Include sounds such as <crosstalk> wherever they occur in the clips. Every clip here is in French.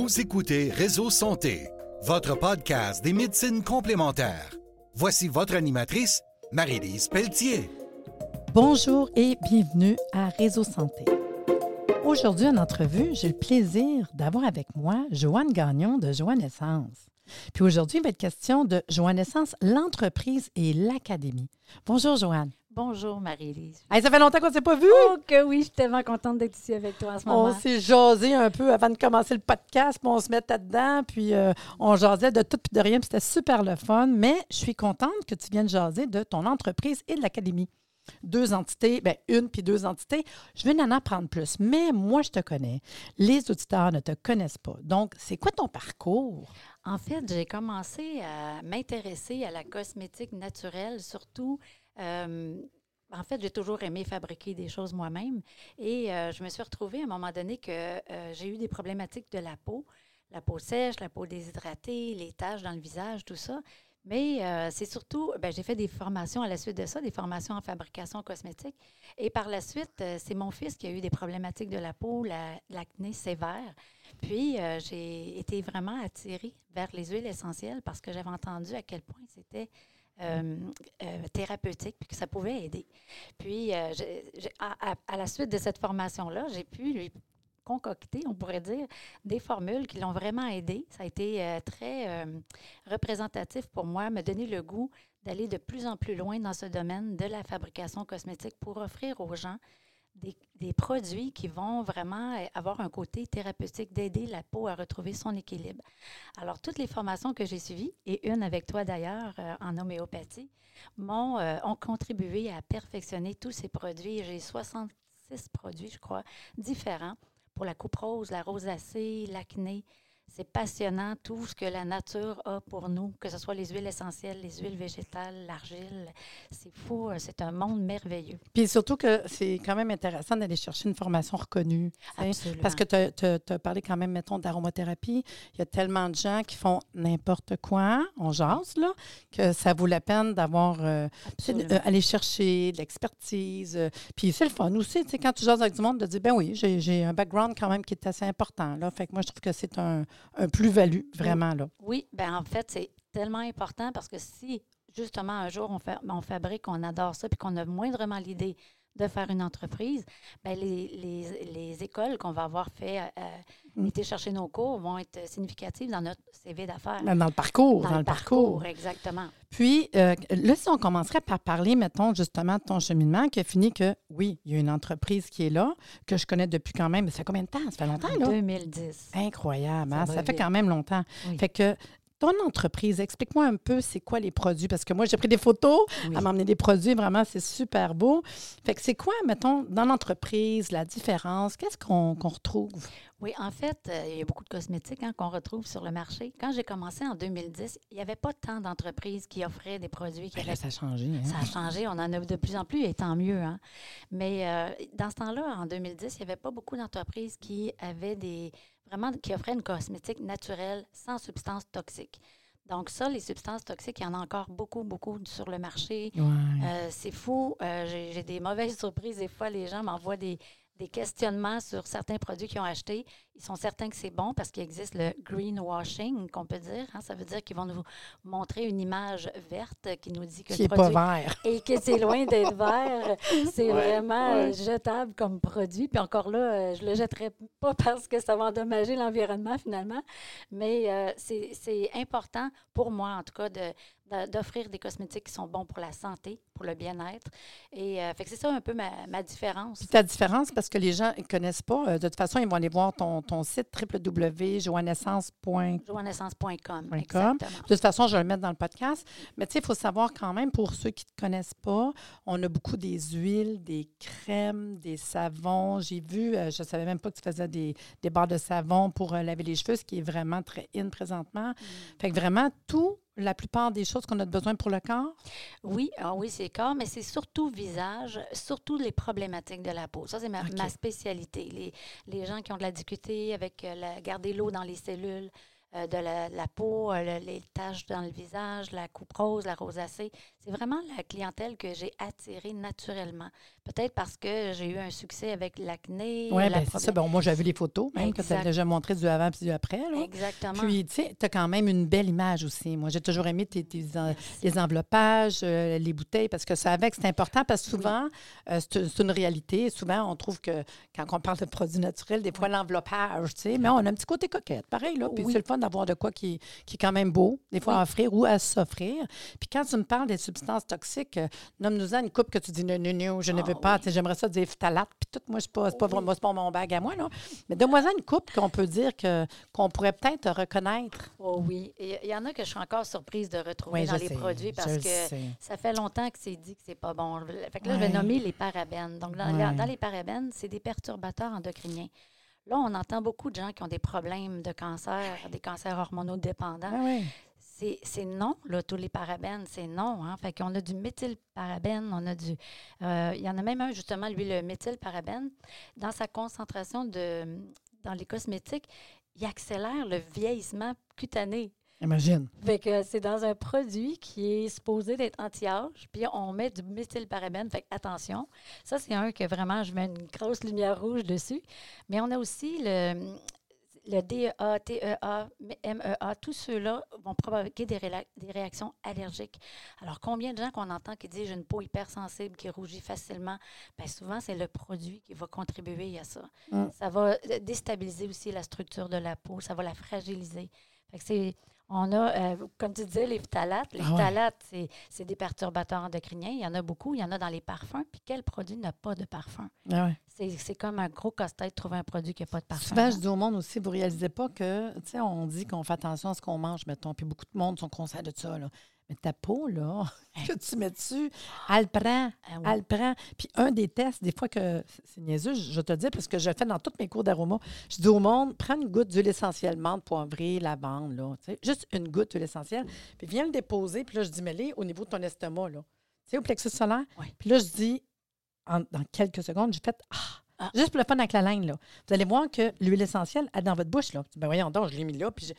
Vous écoutez Réseau Santé, votre podcast des médecines complémentaires. Voici votre animatrice, Marie-Lise Pelletier. Bonjour et bienvenue à Réseau Santé. Aujourd'hui, en entrevue, j'ai le plaisir d'avoir avec moi Joanne Gagnon de Joanne Essence. Puis aujourd'hui, il va être question de Joanne Essence, l'entreprise et l'académie. Bonjour Joanne. Bonjour Marie-Lise. Hey, ça fait longtemps qu'on ne s'est pas vu. Oh que oui, je suis tellement contente d'être ici avec toi en ce moment. On s'est jasé un peu avant de commencer le podcast, puis on se mettait dedans, puis euh, on jasait de tout puis de rien, puis c'était super le fun. Mais je suis contente que tu viennes jaser de ton entreprise et de l'académie. Deux entités, bien une puis deux entités. Je vais en apprendre plus. Mais moi, je te connais. Les auditeurs ne te connaissent pas. Donc, c'est quoi ton parcours? En fait, j'ai commencé à m'intéresser à la cosmétique naturelle, surtout en fait, j'ai toujours aimé fabriquer des choses moi-même et euh, je me suis retrouvée à un moment donné que euh, j'ai eu des problématiques de la peau, la peau sèche, la peau déshydratée, les taches dans le visage, tout ça. Mais c'est surtout, ben, j'ai fait des formations à la suite de ça, des formations en fabrication cosmétique. Et par la suite, c'est mon fils qui a eu des problématiques de la peau, l'acné sévère. Puis, j'ai été vraiment attirée vers les huiles essentielles parce que j'avais entendu à quel point c'était euh, euh, thérapeutique, puis que ça pouvait aider. Puis, euh, à, la suite de cette formation-là, j'ai pu lui concocter, on pourrait dire, des formules qui l'ont vraiment aidé. Ça a été très représentatif pour moi, me donner le goût d'aller de plus en plus loin dans ce domaine de la fabrication cosmétique pour offrir aux gens des, produits qui vont vraiment avoir un côté thérapeutique, d'aider la peau à retrouver son équilibre. Alors, toutes les formations que j'ai suivies, et une avec toi d'ailleurs euh, en homéopathie, m'ont, euh, ont contribué à perfectionner tous ces produits. J'ai 66 produits, je crois, différents pour la coupe rose, la rosacée, l'acné, c'est passionnant tout ce que la nature a pour nous, que ce soit les huiles essentielles, les huiles végétales, l'argile. C'est fou, euh, c'est un monde merveilleux. Puis surtout que c'est quand même intéressant d'aller chercher une formation reconnue. Parce que tu as, parlé quand même, mettons, d'aromathérapie. Il y a tellement de gens qui font n'importe quoi, on jase, là, que ça vaut la peine d'avoir, euh, euh, aller chercher de l'expertise. puis c'est le fun aussi, tu sais, quand tu jases avec du monde, de dire, ben oui, j'ai un background quand même qui est assez important, là. Fait que moi, je trouve que c'est un un plus-value, vraiment. Là. Oui, bien en fait, c'est tellement important parce que si justement un jour on, fait, on fabrique, on adore ça, puis qu'on a moindrement l'idée de faire une entreprise, bien, les, les, les écoles qu'on va avoir fait euh, mm. été chercher nos cours vont être significatives dans notre CV d'affaires. Dans le parcours. Dans, le parcours, exactement. Puis, euh, là, si on commencerait par parler, mettons, justement, de ton cheminement, qui a fini que, oui, il y a une entreprise qui est là, que je connais depuis quand même, ça fait combien de temps? Ça fait longtemps, là? 2010. Incroyable, hein? ça, fait quand même longtemps. Fait que ton entreprise, explique-moi un peu c'est quoi les produits, parce que moi, j'ai pris des photos, oui. m'a emmené des produits, vraiment, c'est super beau. Fait que c'est quoi, mettons, dans l'entreprise, la différence? Qu'est-ce qu'on retrouve? Oui, en fait, euh, il y a beaucoup de cosmétiques hein, qu'on retrouve sur le marché. Quand j'ai commencé en 2010, il n'y avait pas tant d'entreprises qui offraient des produits. Qui ben ça a changé. Hein? Ça a changé. On en a de plus en plus, et tant mieux. Hein. Mais euh, dans ce temps-là, en 2010, il n'y avait pas beaucoup d'entreprises qui avaient des vraiment qui offraient une cosmétique naturelle sans substances toxiques. Donc ça, les substances toxiques, il y en a encore beaucoup, beaucoup sur le marché. Euh, c'est fou. j'ai des mauvaises <laughs> surprises. Des fois, les gens m'envoient des, des questionnements sur certains produits qu'ils ont achetés. Ils sont certains que c'est bon parce qu'il existe le greenwashing, qu'on peut dire. Hein. Ça veut dire qu'ils vont nous montrer une image verte qui nous dit que le produit pas vert. et que c'est loin d'être <laughs> vert. C'est vraiment jetable comme produit. Puis encore là, euh, je le jetterai pas <laughs> parce que ça va endommager l'environnement finalement. Mais euh, c'est important pour moi, en tout cas, de d'offrir des cosmétiques qui sont bons pour la santé, pour le bien-être. Et euh, fait que c'est ça un peu ma, ma différence. Puis ta différence, parce que les gens ne connaissent pas, euh, de toute façon, ils vont aller voir ton, ton site www.joannescence.com. De toute façon, je vais le mettre dans le podcast. Mais tu sais, il faut savoir quand même, pour ceux qui ne te connaissent pas, on a beaucoup des huiles, des crèmes, des savons. J'ai vu, euh, je ne savais même pas que tu faisais des, des barres de savon pour laver les cheveux, ce qui est vraiment très in présentement. Mm. Fait que vraiment, tout la plupart des choses qu'on a besoin pour le corps? Oui, ah oui, c'est corps, mais c'est surtout visage, surtout les problématiques de la peau. Ça, c'est ma, spécialité. Les, les, gens qui ont de la difficulté avec euh, la, garder l'eau dans les cellules, euh, de la, peau, euh, les taches dans le visage, la coupe rose, la rosacée. C'est vraiment la clientèle que j'ai attirée naturellement. Peut-être parce que j'ai eu un succès avec l'acné. Oui, bien, c'est ça. Bon, moi, j'ai vu les photos, même, que tu as déjà montré du avant et du après. Là. Exactement. Puis, tu sais, tu as quand même une belle image aussi. Moi, j'ai toujours aimé tes, les enveloppages, euh, les bouteilles, parce que ça avec, c'est important, parce que souvent, c'est une réalité. Souvent, on trouve que quand on parle de produits naturels, des fois, l'enveloppage, tu sais, mais on a un petit côté coquette. Pareil, là. Puis, c'est le fun d'avoir de quoi qui, qui, est quand même beau, des fois à offrir ou à s'offrir. Puis quand tu me parles des substances toxiques, euh, nomme-nous-en une coupe que tu dis non, non, non, je ne veux J'aimerais ça dire phthalate, puis tout. Moi, c'est pas, pas, vraiment, pas mon bag à moi, là. Mais donne-moi une coupe qu'on peut dire que, qu'on pourrait peut-être reconnaître. Oh oui. Il y en a que je suis encore surprise de retrouver dans les produits parce que ça fait longtemps que c'est dit que c'est pas bon. Fait que là, je vais nommer les parabènes. Donc, dans, dans les parabènes, c'est des perturbateurs endocriniens. Là, on entend beaucoup de gens qui ont des problèmes de cancer, des cancers hormonaux dépendants. Ah c'est non, là, tous les parabènes, c'est non. Hein? Fait qu'on a du méthylparabène, on a du. Euh, il y en a même un, justement, lui, le méthylparabène. Dans sa concentration de, dans les cosmétiques, il accélère le vieillissement cutané. Imagine. Fait que c'est dans un produit qui est supposé d'être anti-âge, puis on met du méthylparabène. Fait attention. Ça, c'est un que vraiment, je mets une grosse lumière rouge dessus. Mais on a aussi le, le DEA, TEA, MEA, tous ceux-là vont provoquer des, des, réactions allergiques. Alors, combien de gens qu'on entend qui disent j'ai une peau hypersensible, qui rougit facilement? Bien, souvent, c'est le produit qui va contribuer à ça. Mm. Ça va déstabiliser aussi la structure de la peau, ça va la fragiliser. Fait que c'est on a, euh, comme tu disais, les phtalates. Les ah phtalates, c'est des perturbateurs endocriniens. Il y en a beaucoup. Il y en a dans les parfums. Puis quel produit n'a pas de parfum? Ah c'est comme un gros casse-tête de trouver un produit qui n'a pas de parfum. Souvent, je dis au monde aussi, vous ne réalisez pas que, tu sais, on dit qu'on fait attention à ce qu'on mange, mettons. Puis beaucoup de monde sont conscients de ça. Là. Mais ta peau, là, <laughs> que tu mets dessus, elle prend. Ah elle prend. Puis un des tests, des fois que c'est niaiseux, je te dis, parce que je fais dans tous mes cours d'aroma, je dis au monde, prends une goutte d'huile essentielle, menthe, poivrée, lavande, là. Juste une goutte d'huile essentielle. Puis viens le déposer. Puis là, je dis, mets-les au niveau de ton estomac, là. Tu sais, au plexus solaire. Puis là, je dis, dans quelques secondes, j'ai fait ah, ah, Juste pour le fun avec la langue, là. Vous allez voir que l'huile essentielle est dans votre bouche, là. Ben voyons donc, je l'ai mis là. Puis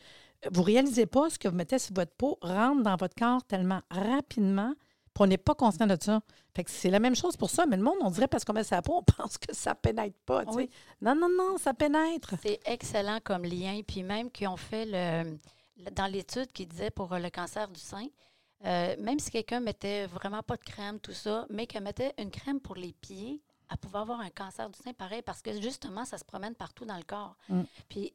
vous réalisez pas ce que vous mettez sur votre peau rentre dans votre corps tellement rapidement, puis on n'est pas conscient de ça. Fait que c'est la même chose pour ça, mais le monde, on dirait parce qu'on met sa peau, on <laughs> pense que ça pénètre pas. Non, non, non, ça pénètre. C'est excellent comme lien. Puis même qui ont fait le, dans l'étude qui disait pour le cancer du sein, euh, même si quelqu'un mettait vraiment pas de crème, tout ça, mais qu'elle mettait une crème pour les pieds, elle pouvait avoir un cancer du sein pareil parce que justement, ça se promène partout dans le corps. Mm. Puis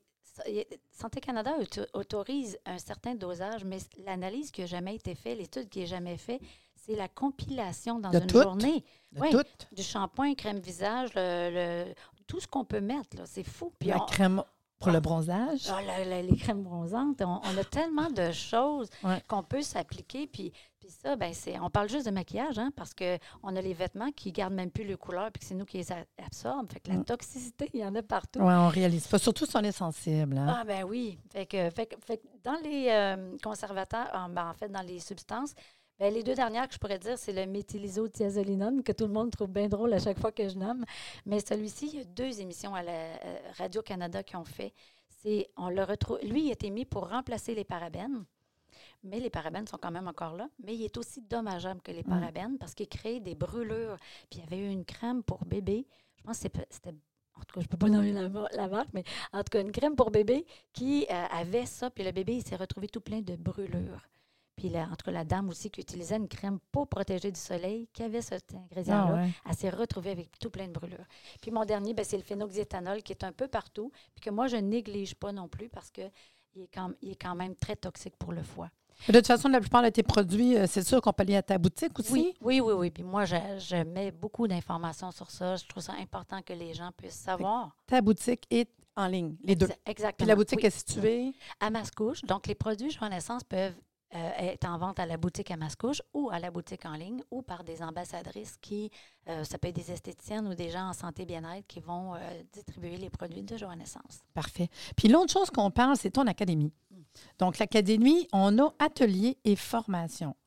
Santé Canada autorise un certain dosage, mais l'analyse qui n'a jamais été faite, l'étude qui n'est jamais faite, c'est la compilation dans une journée. oui, du shampoing, crème visage, le, tout ce qu'on peut mettre. C'est fou. Puis la crème pour le bronzage? Ah, les crèmes bronzantes. On, a tellement de choses qu'on peut s'appliquer. Puis, puis ça, ben, c'est, on parle juste de maquillage, hein, parce qu'on a les vêtements qui ne gardent même plus le couleur, puis que c'est nous qui les absorbent. Fait que la mm. toxicité, il y en a partout. Oui, on réalise pas. Surtout si on est sensible. Hein. Ah, ben oui. Fait que, fait, fait dans les euh, conservateurs, en, ben, en fait, dans les substances, ben, les deux dernières que je pourrais dire, c'est le méthylisothiazolinone, que tout le monde trouve bien drôle à chaque fois que je nomme. Mais celui-ci, il y a deux émissions à la euh, Radio-Canada qui ont fait. C'est, on le retrouve, lui, il a été mis pour remplacer les parabènes. Mais les parabènes sont quand même encore là. Mais il est aussi dommageable que les mm. parabènes parce qu'il crée des brûlures. Puis il y avait eu une crème pour bébé. Je pense que c'était en tout cas, je ne peux pas nommer la, marque, mais en tout cas, une crème pour bébé qui euh, avait ça, puis le bébé, il s'est retrouvé tout plein de brûlures. Puis, la, en tout cas, la dame aussi qui utilisait une crème pour protéger du soleil, qui avait cet ingrédient-là, ah elle s'est retrouvée avec tout plein de brûlures. Puis, mon dernier, ben, c'est le phénoxyéthanol qui est un peu partout, puis que moi, je ne néglige pas non plus parce qu'il est, quand, il est quand même très toxique pour le foie. De toute façon, la plupart de tes produits, euh, c'est sûr qu'on peut lier à ta boutique aussi? Oui, oui, oui. oui. Puis moi, je, je mets beaucoup d'informations sur ça. Je trouve ça important que les gens puissent savoir. Ta boutique est en ligne, les deux. Exactement. Puis la boutique est située? À Mascouche. Donc, les produits Renaissance peuvent euh, est en vente à la boutique à Mascouche ou à la boutique en ligne ou par des ambassadrices qui, euh, ça peut être des esthéticiennes ou des gens en santé bien-être qui vont euh, distribuer les produits de Joannaissance. Parfait. Puis l'autre chose qu'on parle, c'est ton académie. Mm. Donc, l'académie, on a atelier et formation.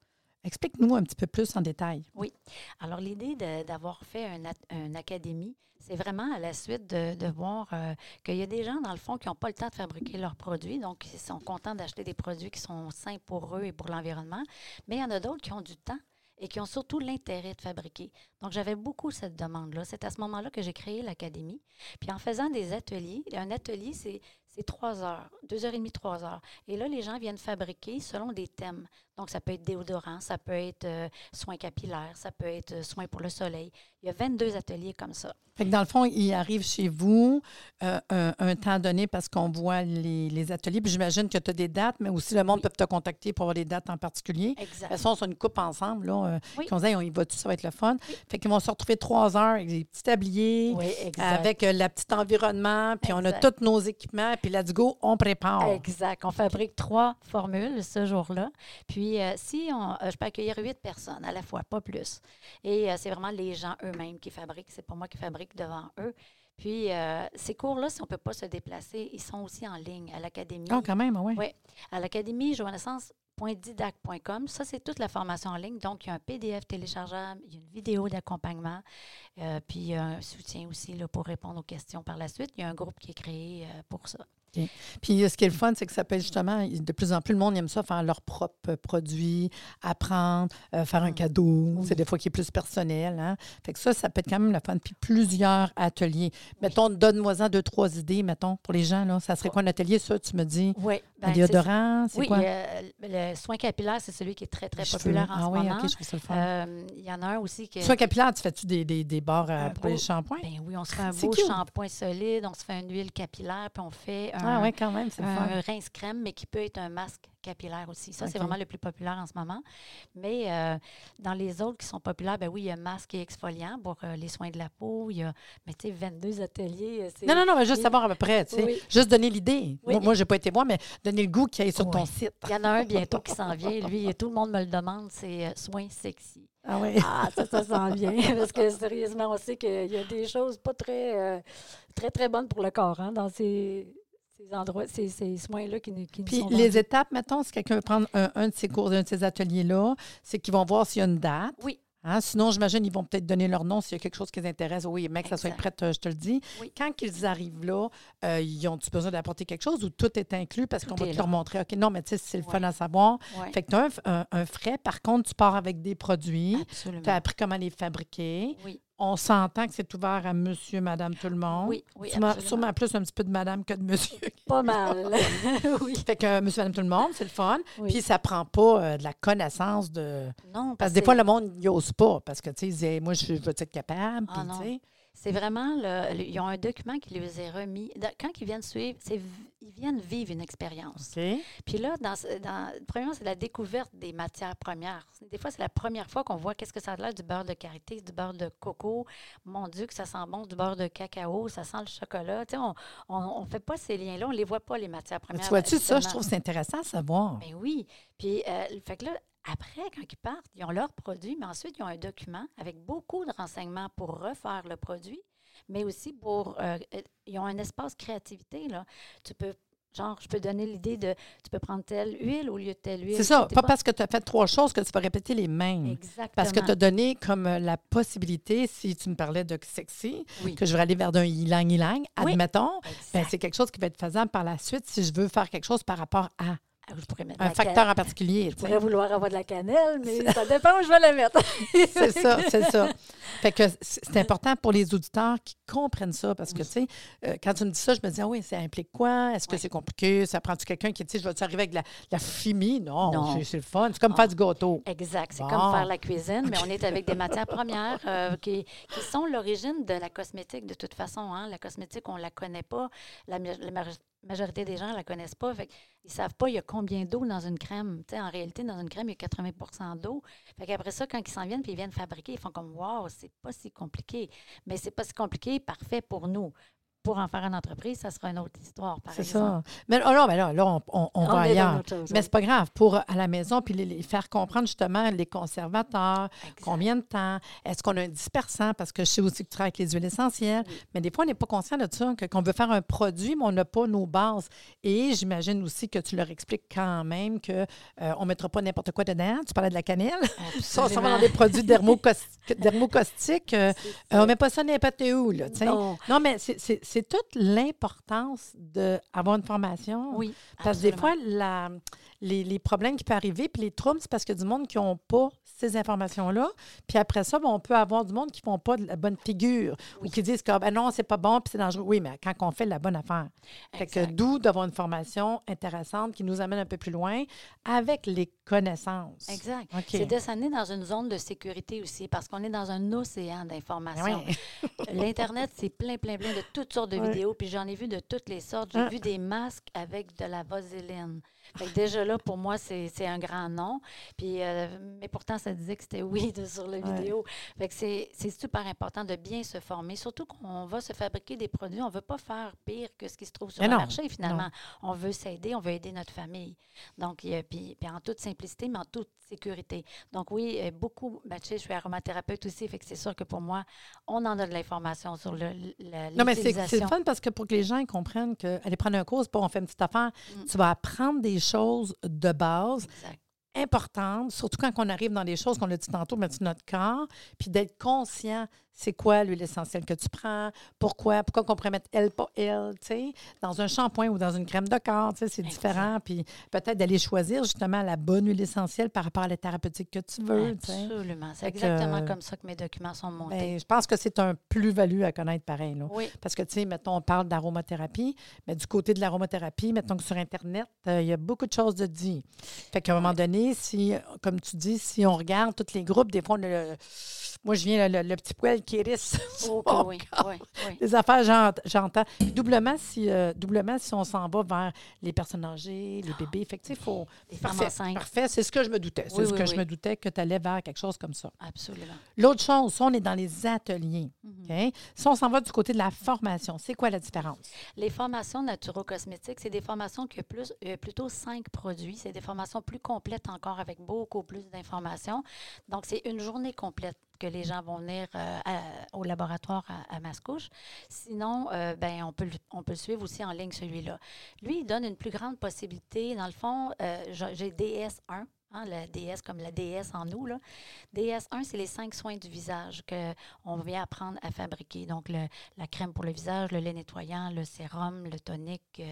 Explique-nous un petit peu plus en détail. Oui. Alors, l'idée d'avoir fait une académie, c'est vraiment à la suite de, voir euh, qu'il y a des gens, dans le fond, qui n'ont pas le temps de fabriquer leurs produits, donc ils sont contents d'acheter des produits qui sont sains pour eux et pour l'environnement, mais il y en a d'autres qui ont du temps et qui ont surtout l'intérêt de fabriquer. Donc, j'avais beaucoup cette demande-là. C'est à ce moment-là que j'ai créé l'Académie. Puis en faisant des ateliers, un atelier, c'est c'est trois heures, deux heures et demie, trois heures. Et là, les gens viennent fabriquer selon des thèmes. Donc, ça peut être déodorant, ça peut être euh, soins capillaires, ça peut être euh, soins pour le soleil. Il y a 22 ateliers comme ça. Fait que dans le fond, ils arrivent chez vous euh, un, temps donné parce qu'on voit les, ateliers. Puis j'imagine que tu as des dates, mais aussi le monde peut te contacter pour avoir des dates en particulier. Exact. De toute façon, c'est une coupe ensemble. Là, oui. on dit, on y va tout, ça va être le fun. Fait qu'ils vont se retrouver trois heures avec des petits tabliers, avec le petit environnement, puis on a tous nos équipements, puis let's go, on prépare. Exact. On fabrique trois formules ce jour-là. Puis euh, si on, euh, je peux accueillir huit personnes à la fois, pas plus. Et euh, c'est vraiment les gens eux-mêmes qui fabriquent. C'est pas moi qui fabrique devant eux. Puis, ces cours-là, si on ne peut pas se déplacer, ils sont aussi en ligne à l'Académie. Ah, quand même, oui. Oui. À l'Académie, joannaissance.didac.com. Ça, c'est toute la formation en ligne. Donc, il y a un PDF téléchargeable, il y a une vidéo d'accompagnement, puis un soutien aussi là, pour répondre aux questions par la suite. Il y a un groupe qui est créé pour ça. Puis ce qui est le fun, c'est que ça peut justement, de plus en plus, le monde aime ça, faire leurs propres produits, apprendre, euh, faire un mm. cadeau. C'est des fois qui est plus personnel. Hein? Fait que ça, ça peut être quand même le fun. Puis plusieurs ateliers. Mettons, donne-moi-en deux, trois idées, mettons, pour les gens. Là. Ça serait quoi un atelier, ça, tu me dis? Oui. Ben, déodorant, c'est quoi? Oui, le soin capillaire, c'est celui qui est très, très populaire en ah, ce oui, moment. OK, je ça le fun. Euh, il y en a un aussi qui... Soin capillaire, tu fais-tu des, des, des barres euh, pour les shampoings? Ben oui, on se fait un beau shampoing solide, on se fait une huile capillaire, puis on fait ah oui, quand même, c'est un rince-crème, mais qui peut être un masque capillaire aussi. Ça, c'est vraiment le plus populaire en ce moment. Mais euh, dans les autres qui sont populaires, ben oui, il y a masque et exfoliant pour euh, les soins de la peau. Il y a, mais tu sais, 22 ateliers. Euh, non, non, non, mais juste savoir à peu près, tu sais. Juste donner l'idée. Moi, je n'ai pas été moi, mais donner le goût qui est sur ton site. Il y en a un bientôt qui s'en vient. Lui, tout le monde me le demande, c'est soins sexy. Ah oui. Ah, ça, ça s'en vient. <laughs> Parce que sérieusement, on sait qu'il y a des choses pas très, très, très bonnes pour le corps hein, dans ces ces endroits, ces, ces soins-là qui, qui Puis les étapes, mettons, si quelqu'un veut prendre un, de ces cours, un de ces ateliers-là, c'est qu'ils vont voir s'il y a une date. Oui. Hein? Sinon, j'imagine ils vont peut-être donner leur nom s'il y a quelque chose qui les intéresse. Oui, mec, ça soit prêt, je te le dis. Quand ils arrivent là, euh, ils ont-tu besoin d'apporter quelque chose ou tout est inclus parce qu'on va te leur montrer, OK, non, mais tu sais, c'est le fun à savoir. Fait que tu as un, frais. Par contre, tu pars avec des produits. Tu as appris comment les fabriquer. Oui on s'entend que c'est ouvert à monsieur, madame, tout le monde. Oui, oui. Sûrement plus un petit peu de madame que de monsieur. <laughs> Pas mal. <laughs> oui. Fait que monsieur, madame, tout le monde, c'est le fun. Puis ça prend pas euh, de la connaissance de. Non, parce que des fois, le monde n'ose pas parce que, tu sais, moi, je veux être capable. Ah, puis, tu sais. C'est vraiment, le, ils ont un document qui les est remis. Quand ils viennent suivre, ils viennent vivre une expérience. Puis là, dans, dans, premièrement, c'est la découverte des matières premières. Des fois, c'est la première fois qu'on voit qu'est-ce que ça a l'air du beurre de karité, du beurre de coco. Mon Dieu, que ça sent bon, du beurre de cacao, ça sent le chocolat. Tu sais, on ne fait pas ces liens-là, on ne les voit pas, les matières premières. tu vois-tu ça? Je trouve c'est intéressant à savoir. Mais oui. Puis, euh, fait que là, après, quand ils partent, ils ont leur produit, mais ensuite, ils ont un document avec beaucoup de renseignements pour refaire le produit, mais aussi pour. Euh, ils ont un espace créativité. Là. Tu peux Genre, je peux donner l'idée de tu peux prendre telle huile au lieu de telle huile. C'est ça. Pas, parce que tu as fait trois choses que tu vas répéter les mêmes. Exactement. Parce que tu as donné comme euh, la possibilité, si tu me parlais de sexy, que je veux aller vers d'un ylang-ylang, admettons, ben, c'est quelque chose qui va être faisable par la suite si je veux faire quelque chose par rapport à. Ah, un facteur en particulier. Je pourrais vouloir avoir de la cannelle, mais ça dépend où je vais la mettre. <laughs> c'est ça, c'est ça. <laughs> Fait que c'est important pour les auditeurs qui comprennent ça parce que, tu sais, euh, quand tu me dis ça, je me dis, ah oui, ça implique quoi? Est-ce que c'est compliqué? Ça prend-tu quelqu'un qui, tu sais, je vais-tu arriver avec la, la fumée? Non, c'est le fun. C'est comme faire du gâteau. Exact. C'est comme faire la cuisine, mais on est avec des matières <laughs> premières euh, qui, qui, sont l'origine de la cosmétique de toute façon. Hein. La cosmétique, on ne la connaît pas. La, la, majorité des gens ne la connaissent pas. Ils ne savent pas il y a combien d'eau dans une crème. en réalité, dans une crème, il y a 80% d'eau. Qu'après ça, quand ils s'en viennent puis ils viennent fabriquer, ils font comme Wow, c'est pas si compliqué. Mais c'est pas si compliqué, parfait pour nous. Pour en faire une entreprise, ça sera une autre histoire, par C'est exemple. ça. Mais oh, là, mais là, là, on, on- on On va ailleurs. Mais c'est pas grave. Pour à la maison, puis les, les faire comprendre justement les conservateurs, Exact. combien de temps, est-ce qu'on a un dispersant, parce que je sais aussi que tu travailles avec les huiles essentielles, mais des fois, on n'est pas conscient de ça, que- qu'on veut faire un produit, mais on n'a pas nos bases. Et j'imagine aussi que tu leur expliques quand même qu'on ne mettra pas n'importe quoi dedans. Tu parlais de la cannelle. Ça, on s'en va dans Absolument. des produits dermocaustiques. euh, <laughs> C'est euh, on met pas ça n'importe où, là. Non. Non, mais c'est- c'est toute l'importance d'avoir une formation. Oui. Parce que des fois, la- les, les problèmes qui peuvent arriver, puis les troubles, c'est parce qu'il y a du monde qui n'ont pas ces informations-là. Puis après ça, ben, on peut avoir du monde qui ne font pas de la bonne figure ou qui disent que ben non, c'est pas bon, puis c'est dangereux. Oui, mais quand on fait la bonne affaire. Fait que d'où d'avoir une formation intéressante qui nous amène un peu plus loin avec les connaissances. Exact. OK. C'est de s'amener dans une zone de sécurité aussi, parce qu'on est dans un océan d'informations. Oui. <laughs> L'Internet, c'est plein, plein, plein de toutes sortes de vidéos, puis j'en ai vu de toutes les sortes. J'ai Ah. vu des masques avec de la vaseline. Que déjà là, pour moi, c'est un grand nom. Puis, euh, mais pourtant, ça disait que c'était oui de- sur la Ouais. vidéo. Fait que c'est super important de bien se former, surtout qu'on va se fabriquer des produits. On ne veut pas faire pire que ce qui se trouve sur Mais le non, marché, finalement. On veut s'aider, on veut aider notre famille. Donc, a- puis, puis en toute simplicité, mais en toute sécurité. Donc, oui, euh, beaucoup. Ben, tu sais, je suis aromathérapeute aussi, fait que c'est sûr que pour moi, on en a de l'information sur le, la, Non, mais c'est fun parce que pour que les gens comprennent qu'aller prendre un cours, c'est pas on fait une petite affaire. Mm. Tu vas apprendre des choses de base Exact. importantes, surtout quand on arrive dans des choses qu'on a dit tantôt, mettre sur notre corps, puis d'être conscient c'est quoi l'huile essentielle que tu prends, pourquoi, pourquoi qu'on pourrait mettre elle, pas elle, tu sais, dans un shampoing ou dans une crème de corps, tu sais, c'est différent. Puis peut-être d'aller choisir justement la bonne huile essentielle par rapport à la thérapeutique que tu veux. Absolument. C'est que, exactement euh, comme ça que mes documents sont montés. Ben, je pense que c'est un plus-value à connaître pareil, là. oui, Parce que, tu sais, mettons, on parle d'aromathérapie, mais du côté de l'aromathérapie, mettons que sur Internet, euh, il y a beaucoup de choses de dit. Fait qu'à un moment donné, si, comme tu dis, si on regarde tous les groupes, des fois, on a le- moi, je viens le, le petit poil qui hérisse. <laughs> Oh, mon oui, oui, oui. Les affaires, j'ent- j'entends. Doublement si, euh, doublement si on s'en va vers les personnes âgées, les bébés. Fait que, faut. Les Parfait, enceintes. parfait. C'est ce que je me doutais. C'est ce que je me doutais que tu allais vers quelque chose comme ça. Absolument. L'autre chose, ça, on est dans les ateliers. Mhm. Si on s'en va du côté de la formation, c'est quoi la différence? Les formations naturo-cosmétiques, c'est des formations qui ont plus, euh, plutôt cinq produits. C'est des formations plus complètes encore avec beaucoup plus d'informations. Donc, c'est une journée complète que les gens vont venir euh, au laboratoire à, à Mascouche. Sinon, euh, ben, on, peut on peut le suivre aussi en ligne, celui-là. Lui, il donne une plus grande possibilité. Dans le fond, euh, j'ai j'ai DS1. hein, la DS comme la DS en nous. Là. DS1, c'est les cinq soins du visage qu'on vient apprendre à fabriquer. Donc, la crème pour le visage, le lait nettoyant, le sérum, le tonique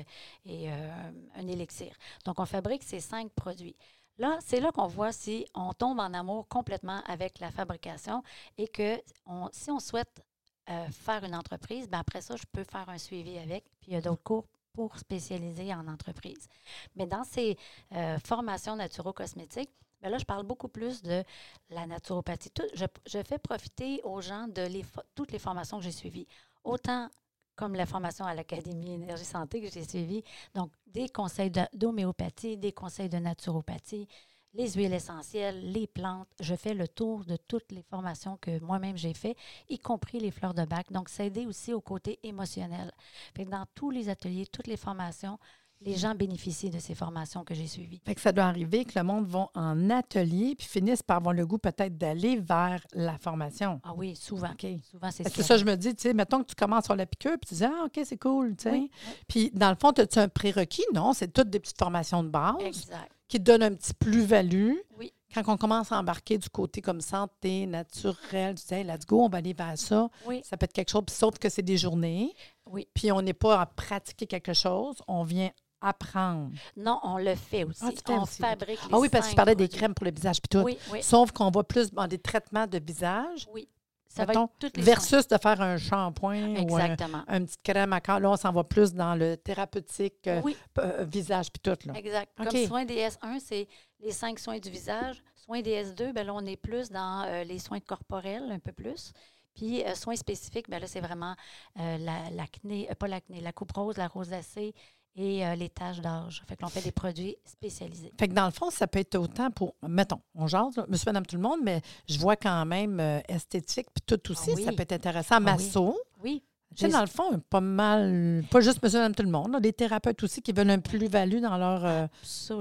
et un élixir. Donc, on fabrique ces cinq produits. Là, c'est là qu'on voit si on tombe en amour complètement avec la fabrication et que on- si on souhaite euh, faire une entreprise, ben après ça, je peux faire un suivi avec. Puis il y a d'autres cours pour spécialiser en entreprise. Mais dans ces euh, formations naturo-cosmétiques, ben là, je parle beaucoup plus de la naturopathie. Je, fais profiter aux gens de toutes les formations que j'ai suivies. Autant comme la formation à l'Académie Énergie Santé que j'ai suivie. Donc, des conseils d'homéopathie, des conseils de naturopathie, les huiles essentielles, les plantes. Je fais le tour de toutes les formations que moi-même j'ai fait, y compris les fleurs de bac. Donc, ça aide aussi au côté émotionnel. Dans tous les ateliers, toutes les formations, les gens bénéficient de ces formations que j'ai suivies. Fait que ça doit arriver que le monde va en atelier puis finisse par avoir le goût peut-être d'aller vers la formation. Ah oui, souvent. OK. Souvent, c'est Parce que ça. ça, je me dis, tu sais, mettons que tu commences sur la piqûre, puis tu dis, ah, OK, c'est cool, tu sais. Oui, Puis, dans le fond, as-tu un prérequis? Non, c'est toutes des petites formations de base Exact. qui te donnent un petit plus-value. Oui. Quand on commence à embarquer du côté comme santé, naturel, tu sais, let's go, on va aller vers ça. Oui, Ça peut être quelque chose, sauf que c'est des journées, oui. puis on n'est pas à pratiquer quelque chose, on vient apprendre. Non, on le fait aussi. Ah, fais on aussi. fabrique les Ah oui, parce que tu parlais des crèmes pour le visage, puis tout. Oui, oui, Sauf qu'on va plus dans des traitements de visage oui. Ça va être les versus de faire un shampoing soins. ou un, un petit crème à corps. Là, on s'en va plus dans le thérapeutique, euh, Oui, euh, visage, puis tout. Là. exact. Comme soin DS1, c'est les cinq soins du visage. Soins DS2, ben là, on est plus dans euh, les soins corporels, un peu plus. Puis, soins spécifiques, ben là, c'est vraiment la- l'acné, pas l'acné, la coupe rose, la rosacée et euh, les taches d'âge. Fait que l'on fait des produits spécialisés. Fait que dans le fond, ça peut être autant pour, mettons, on jase, là, monsieur, madame, tout le monde, mais je vois quand même euh, esthétique, puis tout aussi, Ah oui. ça peut être intéressant. Ah oui. Masso, Oui, Tu sais, dans le fond, pas mal, pas juste monsieur, madame, tout le monde. Des thérapeutes aussi qui veulent un plus-value dans leur euh,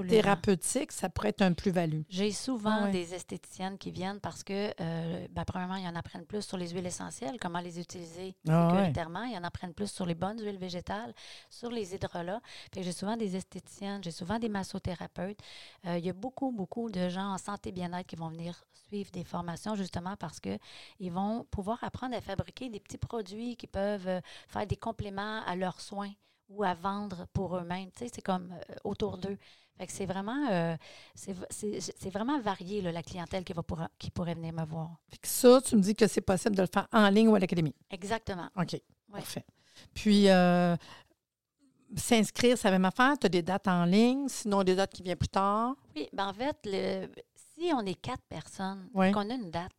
thérapeutique, ça pourrait être un plus-value. J'ai souvent des esthéticiennes qui viennent parce que, euh, ben, premièrement, ils en apprennent plus sur les huiles essentielles, comment les utiliser ah sécuritairement. Ils en apprennent plus sur les bonnes huiles végétales, sur les hydrolats. J'ai souvent des esthéticiennes, j'ai souvent des massothérapeutes. Euh, il y a beaucoup, beaucoup de gens en santé bien-être qui vont venir suivre des formations justement parce qu'ils vont pouvoir apprendre à fabriquer des petits produits qui peuvent euh, faire des compléments à leurs soins ou à vendre pour eux-mêmes. Tu sais, c'est comme euh, autour d'eux. Fait que c'est vraiment, euh, c'est vraiment varié, la clientèle qui, va pour, qui pourrait venir me voir. Fait que ça, tu me dis que c'est possible de le faire en ligne ou à l'académie? Exactement. OK. Parfait. Puis, s'inscrire, ça va ma faire. Tu as des dates en ligne, sinon des dates qui viennent plus tard? Oui. Ben en fait, le, si on est quatre personnes, qu'on a une date,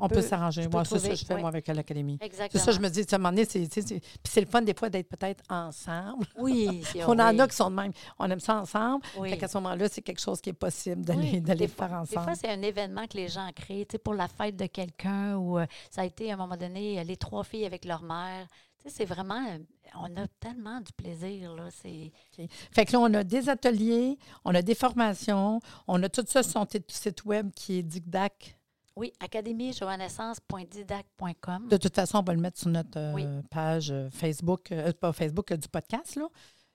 on peut s'arranger. Moi, c'est ça que je fais, moi, avec l'Académie. C'est ça, je me dis, à un moment donné, c'est, puis c'est le fun des fois d'être peut-être ensemble. Oui. <laughs> on en a qui sont de même. On aime ça ensemble. Oui. à ce moment-là, c'est quelque chose qui est possible d'aller faire ensemble. Des fois, c'est un événement que les gens créent, tu sais, pour la fête de quelqu'un ou euh, ça a été, à un moment donné, euh, les trois filles avec leur mère. Tu sais, c'est vraiment, euh, on a tellement du plaisir, là. C'est... Fait que là, on a des ateliers, on a des formations, on a tout ça sur son site web qui est DICDAC. Oui, académiejoannaissance.didac.com. De toute façon, on va le mettre sur notre euh, page euh, Facebook, euh, pas Facebook, du podcast. Là.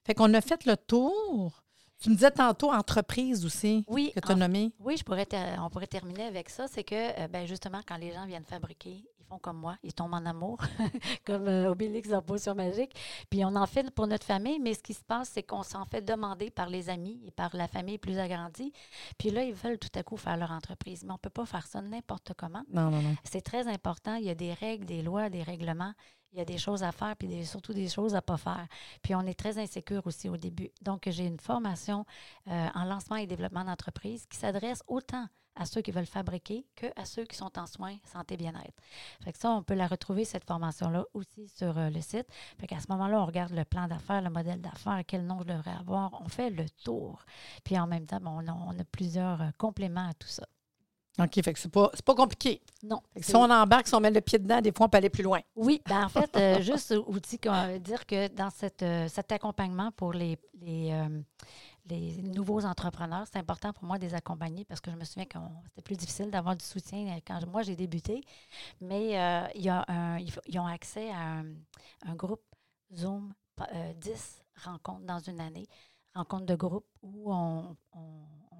Fait qu'on a fait le tour. Tu me disais tantôt entreprise aussi oui, que tu as nommé. Oui, je pourrais on pourrait terminer avec ça. C'est que, ben, justement, quand les gens viennent fabriquer, font comme moi, ils tombent en amour, <laughs> comme euh, Obélix en potion magique. Puis on en fait pour notre famille, mais ce qui se passe, c'est qu'on s'en fait demander par les amis et par la famille plus agrandie. Puis là, ils veulent tout à coup faire leur entreprise. Mais on ne peut pas faire ça n'importe comment. Non, non, non. C'est très important. Il y a des règles, des lois, des règlements. Il y a des choses à faire, puis surtout des choses à ne pas faire. Puis on est très insécure aussi au début. Donc, j'ai une formation euh, en lancement et développement d'entreprise qui s'adresse autant à ceux qui veulent fabriquer que à ceux qui sont en soins santé bien-être. Fait que ça, on peut la retrouver, cette formation-là, aussi sur euh, le site. Fait qu'à ce moment-là, on regarde le plan d'affaires, le modèle d'affaires, quel nom je devrais avoir. On fait le tour. Puis en même temps, on, a, plusieurs euh, compléments à tout ça. OK, fait que c'est pas, pas compliqué. Non. si on embarque, si on met le pied dedans, des fois, on peut aller plus loin. Oui, ben en fait, euh, <laughs> juste outil, dire que dans cette, cet accompagnement pour les, les, les nouveaux entrepreneurs, c'est important pour moi de les accompagner parce que je me souviens que c'était plus difficile d'avoir du soutien quand moi j'ai débuté. Mais euh, il y a ils ont accès à un, groupe Zoom, 10 euh, rencontres dans une année, rencontres de groupe où on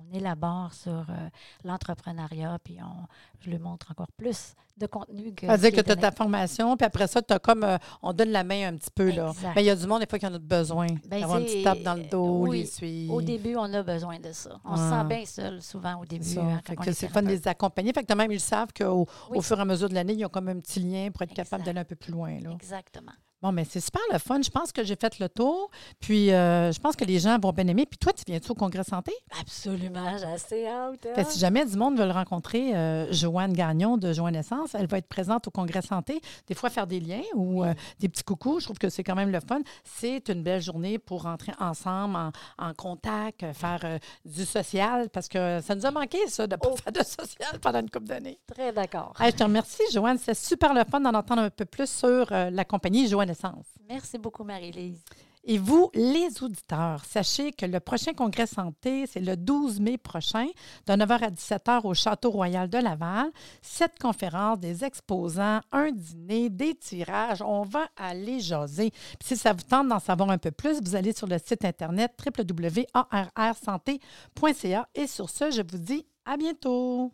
on élabore sur euh, l'entrepreneuriat, puis on, je lui montre encore plus de contenu que. Ça veut dire que tu as ta formation, puis après ça, tu as comme. Euh, on donne la main un petit peu, là. Mais il y a du monde, des fois, qui en a besoin. Ben, d'avoir une petite tape dans le dos, les suivre. Au début, on a besoin de ça. On se sent bien seul, souvent, au début. Hein, c'est fun de les accompagner. Fait que même, ils savent qu'au au fur et à mesure de l'année, ils ont comme un petit lien pour être capable d'aller un peu plus loin, là. Exactement. Bon, mais c'est super le fun. Je pense que j'ai fait le tour. Puis, euh, je pense que les gens vont bien aimer. Puis, toi, tu viens-tu au Congrès Santé? Absolument. J'ai assez hâte. Hein. si jamais du monde veut le rencontrer, euh, Joanne Gagnon de Joanne Essence, elle va être présente au Congrès Santé. Des fois, faire des liens ou euh, des petits coucous. Je trouve que c'est quand même le fun. C'est une belle journée pour rentrer ensemble en, contact, faire du social parce que ça nous a manqué, ça, de ne pas oh. faire de social pendant une couple d'années. Très d'accord. je te remercie, Joanne. C'est super le fun d'en entendre un peu plus sur la compagnie Joanne Merci beaucoup, Marie-Lise. Et vous, les auditeurs, sachez que le prochain congrès santé, c'est le 12 mai prochain, de 9h à 17h au Château Royal de Laval. Cette conférence, des exposants, un dîner, des tirages, on va aller jaser. si ça vous tente d'en savoir un peu plus, vous allez sur le site internet www.arrsanté.ca. Et sur ce, je vous dis à bientôt.